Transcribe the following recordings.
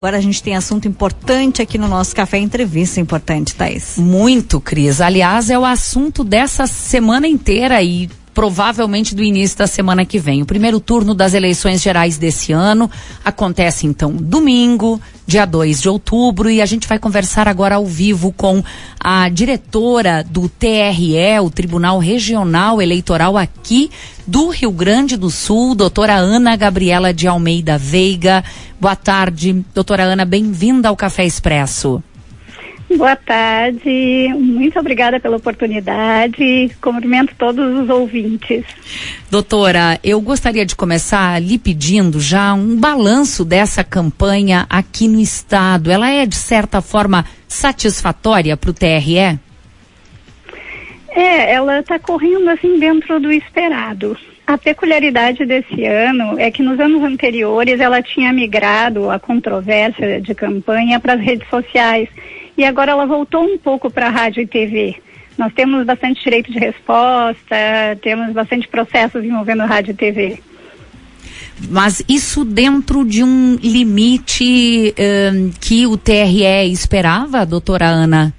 Agora a gente tem assunto importante aqui no nosso café entrevista importante, Thaís. Muito, Cris. Aliás, é o assunto dessa semana inteira e provavelmente do início da semana que vem. O primeiro turno das eleições gerais desse ano acontece então domingo, dia 2 de outubro, e a gente vai conversar agora ao vivo com a diretora do TRE, o Tribunal Regional Eleitoral aqui do Rio Grande do Sul, doutora Ana Gabriela de Almeida Veiga. Boa tarde, doutora Ana, bem-vinda ao Café Expresso. Boa tarde, muito obrigada pela oportunidade. Cumprimento todos os ouvintes. Doutora, eu gostaria de começar lhe pedindo já um balanço dessa campanha aqui no estado. Ela é, de certa forma, satisfatória para o TRE? É, ela está correndo assim dentro do esperado. A peculiaridade desse ano é que nos anos anteriores ela tinha migrado a controvérsia de campanha para as redes sociais e agora ela voltou um pouco para a rádio e TV. Nós temos bastante direito de resposta, temos bastante processos envolvendo rádio e TV. Mas isso dentro de um limite uh, que o TRE esperava, doutora Ana?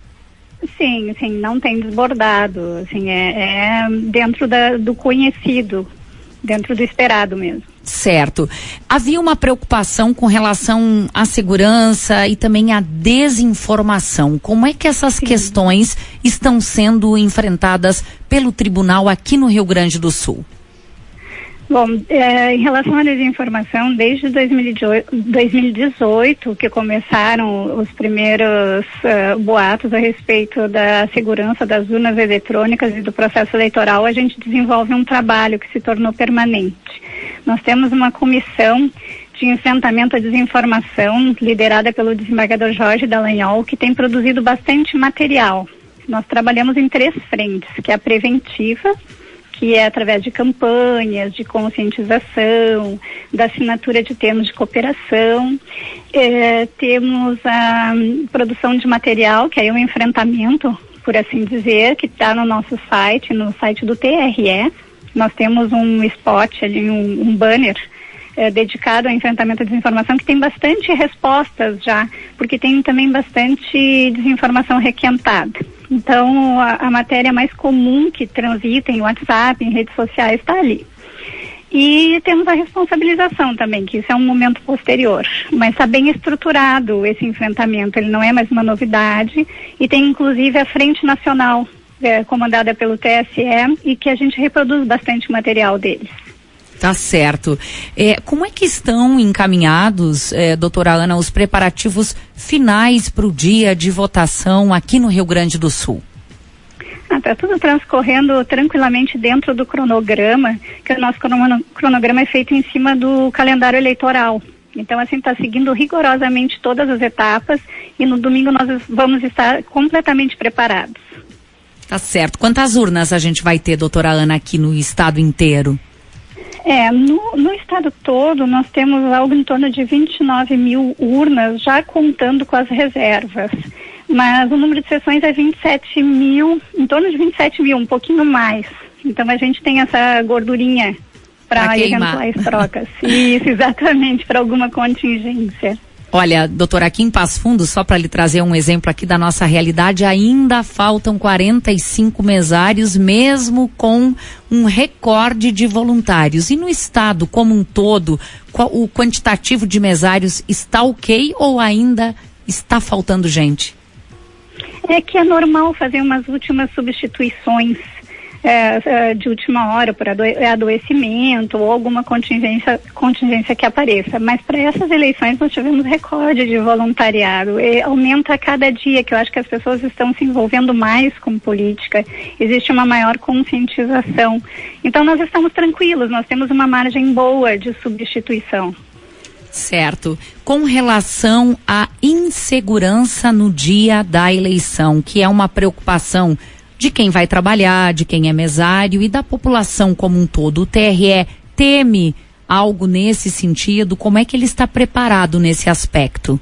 Sim, sim, não tem desbordado. Assim, é, é dentro da, do conhecido, dentro do esperado mesmo. Certo. Havia uma preocupação com relação à segurança e também à desinformação. Como é que essas Sim. questões estão sendo enfrentadas pelo tribunal aqui no Rio Grande do Sul? Bom, é, em relação à desinformação, desde 2018, que começaram os primeiros uh, boatos a respeito da segurança das urnas eletrônicas e do processo eleitoral, a gente desenvolve um trabalho que se tornou permanente. Nós temos uma comissão de enfrentamento à desinformação, liderada pelo desembargador Jorge Dallagnol, que tem produzido bastante material. Nós trabalhamos em três frentes, que é a preventiva, que é através de campanhas de conscientização, da assinatura de termos de cooperação. É, temos a produção de material, que é um enfrentamento, por assim dizer, que está no nosso site, no site do TRE, nós temos um spot ali, um, um banner é, dedicado ao enfrentamento da desinformação que tem bastante respostas já, porque tem também bastante desinformação requentada. Então, a, a matéria mais comum que transita em WhatsApp, em redes sociais, está ali. E temos a responsabilização também, que isso é um momento posterior. Mas está bem estruturado esse enfrentamento, ele não é mais uma novidade. E tem inclusive a Frente Nacional é, comandada pelo TSE e que a gente reproduz bastante material deles. Tá certo. É, como é que estão encaminhados, é, doutora Ana, os preparativos finais para o dia de votação aqui no Rio Grande do Sul? Está ah, tudo transcorrendo tranquilamente dentro do cronograma, que o nosso cronograma é feito em cima do calendário eleitoral. Então, assim, está seguindo rigorosamente todas as etapas e no domingo nós vamos estar completamente preparados. Tá certo. Quantas urnas a gente vai ter, doutora Ana, aqui no estado inteiro? É, no, no estado todo nós temos algo em torno de 29 mil urnas, já contando com as reservas. Mas o número de sessões é 27 mil, em torno de 27 mil, um pouquinho mais. Então a gente tem essa gordurinha para eventuais as trocas. Isso, exatamente, para alguma contingência. Olha, doutora, aqui em Passo Fundo, só para lhe trazer um exemplo aqui da nossa realidade, ainda faltam 45 mesários, mesmo com um recorde de voluntários. E no estado como um todo, qual, o quantitativo de mesários está ok ou ainda está faltando gente? É que é normal fazer umas últimas substituições é, é, de última hora por adoecimento ou alguma contingência, contingência que apareça. Mas para essas eleições nós tivemos recorde de voluntariado. E aumenta a cada dia, que eu acho que as pessoas estão se envolvendo mais com política. Existe uma maior conscientização. Então nós estamos tranquilos, nós temos uma margem boa de substituição. Certo. Com relação à insegurança no dia da eleição, que é uma preocupação de quem vai trabalhar, de quem é mesário e da população como um todo. O TRE teme algo nesse sentido? Como é que ele está preparado nesse aspecto?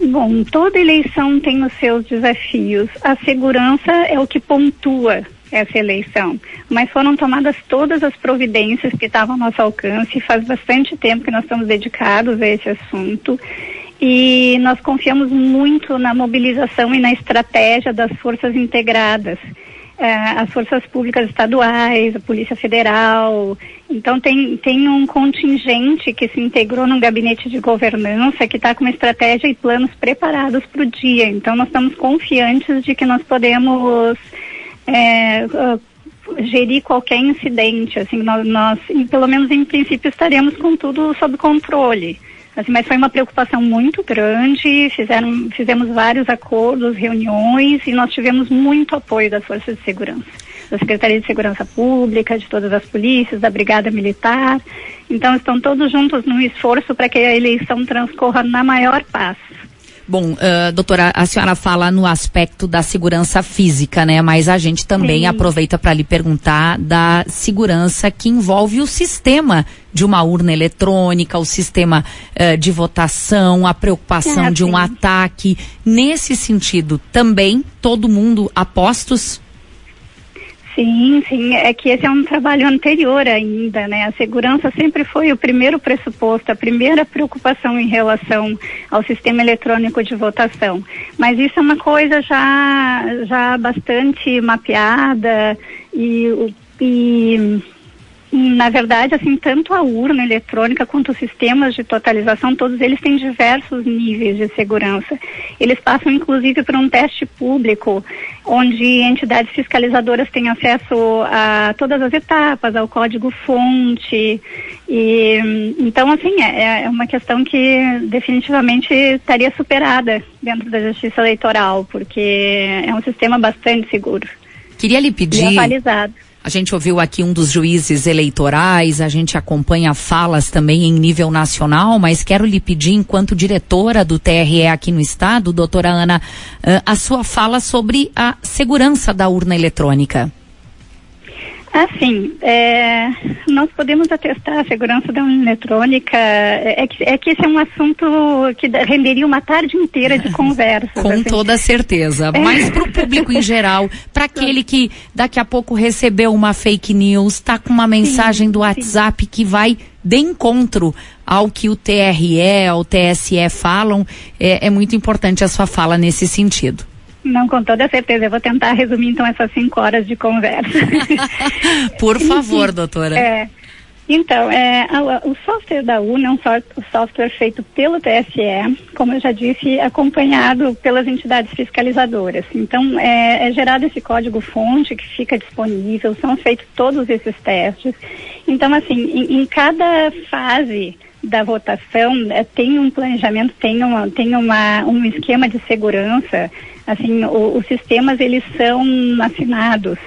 Bom, toda eleição tem os seus desafios. A segurança é o que pontua essa eleição, mas foram tomadas todas as providências que estavam ao nosso alcance. Faz bastante tempo que nós estamos dedicados a esse assunto e nós confiamos muito na mobilização e na estratégia das forças integradas. É, as forças públicas estaduais, a Polícia Federal. Então, tem, tem um contingente que se integrou num gabinete de governança que está com uma estratégia e planos preparados para o dia. Então, nós estamos confiantes de que nós podemos é, gerir qualquer incidente. Assim, nós, nós, pelo menos em princípio, estaremos com tudo sob controle. Assim, mas foi uma preocupação muito grande, fizeram, fizemos vários acordos, reuniões e nós tivemos muito apoio das forças de segurança, da Secretaria de Segurança Pública, de todas as polícias, da Brigada Militar. Então estão todos juntos no esforço para que a eleição transcorra na maior paz. Bom, uh, doutora, a senhora fala no aspecto da segurança física, né? Mas a gente também Sim. aproveita para lhe perguntar da segurança que envolve o sistema de uma urna eletrônica, o sistema uh, de votação, a preocupação é, de um ataque. Nesse sentido, também todo mundo apostos? Sim, sim, é que esse é um trabalho anterior ainda, né? A segurança sempre foi o primeiro pressuposto, a primeira preocupação em relação ao sistema eletrônico de votação. Mas isso é uma coisa já, já bastante mapeada e, e na verdade, assim, tanto a urna eletrônica quanto os sistemas de totalização, todos eles têm diversos níveis de segurança. Eles passam, inclusive, por um teste público, onde entidades fiscalizadoras têm acesso a todas as etapas, ao código-fonte. E, então, assim, é, é uma questão que definitivamente estaria superada dentro da justiça eleitoral, porque é um sistema bastante seguro. Queria lhe pedir. E atualizado a gente ouviu aqui um dos juízes eleitorais, a gente acompanha falas também em nível nacional, mas quero lhe pedir, enquanto diretora do TRE aqui no estado, doutora Ana, a sua fala sobre a segurança da urna eletrônica. Assim, é, nós podemos atestar a segurança da urna eletrônica. É, é, que, é que esse é um assunto que renderia uma tarde inteira de conversa. Com assim. toda certeza. É. Mas para o público em geral, para aquele que daqui a pouco recebeu uma fake news, está com uma mensagem sim, do WhatsApp sim. que vai de encontro ao que o TRE, o TSE falam, é, é muito importante a sua fala nesse sentido. Não, com toda certeza. Eu vou tentar resumir então essas cinco horas de conversa. Por favor, doutora. É, então, é, a, o software da UNA é um software feito pelo TSE, como eu já disse, acompanhado pelas entidades fiscalizadoras. Então, é, é gerado esse código-fonte que fica disponível, são feitos todos esses testes. Então, assim, em, em cada fase da votação é, tem um planejamento, tem, uma, tem uma, um esquema de segurança Assim, o, os sistemas eles são assinados,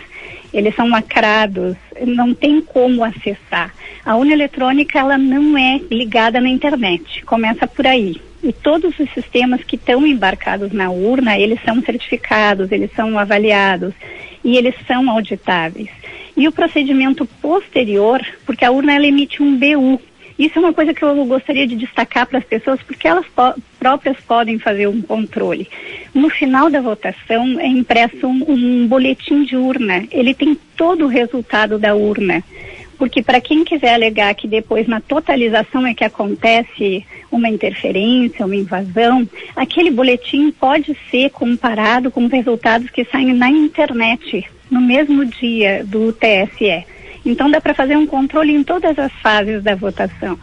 eles são lacrados, não tem como acessar. A urna eletrônica ela não é ligada na internet, começa por aí. E todos os sistemas que estão embarcados na urna, eles são certificados, eles são avaliados e eles são auditáveis. E o procedimento posterior, porque a urna ela emite um BU, isso é uma coisa que eu gostaria de destacar para as pessoas, porque elas próprias podem fazer um controle. No final da votação é impresso um, um boletim de urna. Ele tem todo o resultado da urna. Porque para quem quiser alegar que depois na totalização é que acontece uma interferência, uma invasão, aquele boletim pode ser comparado com os resultados que saem na internet no mesmo dia do TSE. Então dá para fazer um controle em todas as fases da votação.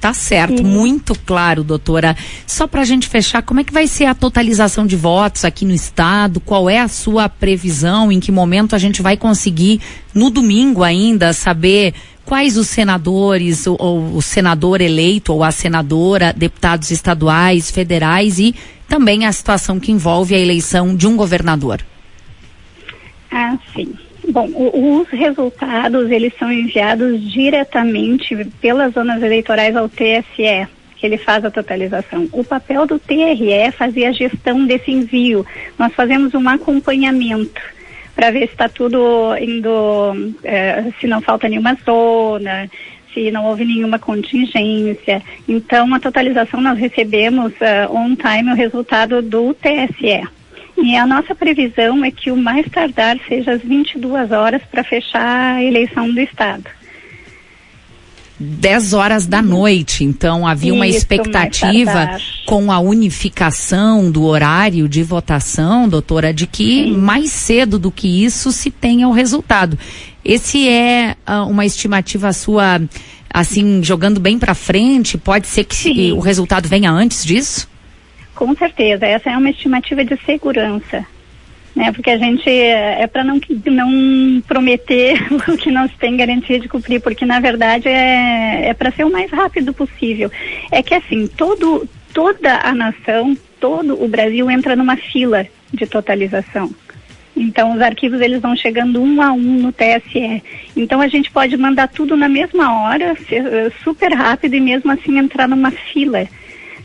Tá certo, Sim. muito claro, doutora. Só para a gente fechar, como é que vai ser a totalização de votos aqui no estado? Qual é a sua previsão? Em que momento a gente vai conseguir, no domingo ainda, saber quais os senadores, ou, ou o senador eleito ou a senadora, deputados estaduais, federais e também a situação que envolve a eleição de um governador? Ah, sim. Bom, os resultados eles são enviados diretamente pelas zonas eleitorais ao TSE, que ele faz a totalização. O papel do TRE é fazer a gestão desse envio. Nós fazemos um acompanhamento para ver se está tudo indo, é, se não falta nenhuma zona, se não houve nenhuma contingência. Então, a totalização nós recebemos uh, on time o resultado do TSE. E a nossa previsão é que o mais tardar seja às 22 horas para fechar a eleição do Estado. 10 horas da noite. Então havia uma Isso, expectativa mais tardar. com a unificação do horário de votação, doutora, de que mais cedo do que isso se tenha o resultado. Esse é ah, uma estimativa sua, assim, jogando bem para frente? Pode ser que Sim. o resultado venha antes disso? Com certeza, essa é uma estimativa de segurança. Né, porque a gente é, é para não, não prometer o que não se tem garantia de cumprir, porque na verdade é, é para ser o mais rápido possível. É que assim, todo, toda a nação, todo o Brasil entra numa fila de totalização. Então os arquivos eles vão chegando um a um no TSE. Então a gente pode mandar tudo na mesma hora, eh, super rápido e mesmo assim entrar numa fila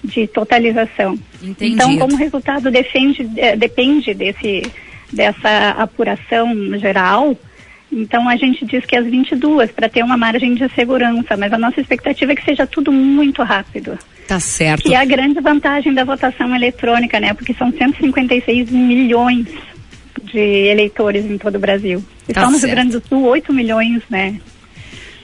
de totalização. Entendido. Então, como resultado defende, eh, depende desse, dessa apuração geral, então a gente diz que às 22 para ter uma margem de segurança, mas a nossa expectativa é que seja tudo muito rápido. Tá certo. Que é a grande vantagem da votação eletrônica, né? Porque são 156 milhões de eleitores em todo o Brasil. E Tá só no. Rio Grande do Sul, 8 milhões, né?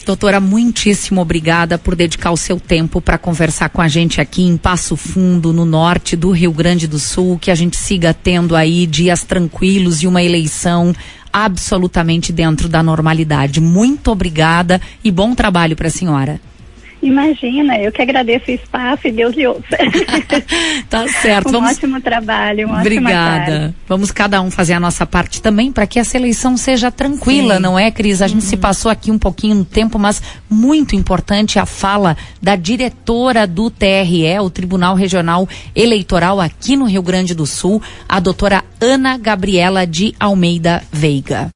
Doutora, muitíssimo obrigada por dedicar o seu tempo para conversar com a gente aqui em Passo Fundo, no norte do Rio Grande do Sul. Que a gente siga tendo aí dias tranquilos e uma eleição absolutamente dentro da normalidade. Muito obrigada e bom trabalho para a senhora. Imagina, eu que agradeço o espaço e Deus lhe ouça. Tá certo. um Vamos... ótimo trabalho, uma tarde. Obrigada. Vamos cada um fazer a nossa parte também para que essa eleição seja tranquila, Sim. não é, Cris? A gente se passou aqui um pouquinho no tempo, mas muito importante a fala da diretora do TRE, o Tribunal Regional Eleitoral aqui no Rio Grande do Sul, a doutora Ana Gabriela de Almeida Veiga.